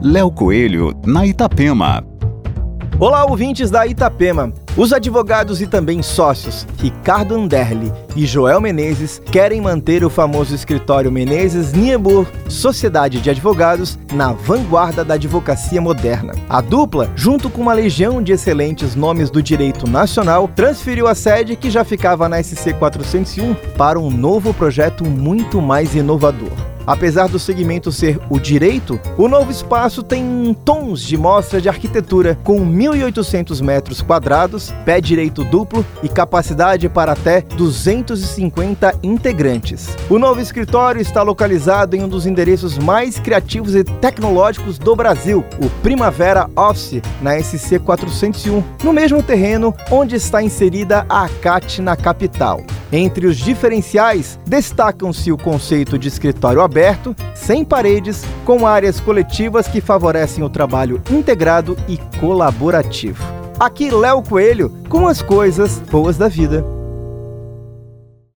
Léo Coelho, na Itapema. Olá, ouvintes da Itapema. Os advogados e também sócios Ricardo Anderli e Joel Menezes querem manter o famoso escritório Menezes Niebuhr Sociedade de Advogados na vanguarda da advocacia moderna. A dupla, junto com uma legião de excelentes nomes do direito nacional, transferiu a sede que já ficava na SC 401 para um novo projeto muito mais inovador. Apesar do segmento ser o direito, o novo espaço tem tons de mostra de arquitetura, com 1.800 metros quadrados, pé direito duplo e capacidade para até 250 integrantes. O novo escritório está localizado em um dos endereços mais criativos e tecnológicos do Brasil, o Primavera Office, na SC 401, no mesmo terreno onde está inserida a ACAT na capital. Entre os diferenciais, destacam-se o conceito de escritório aberto, sem paredes, com áreas coletivas que favorecem o trabalho integrado e colaborativo. Aqui Léo Coelho com as coisas boas da vida.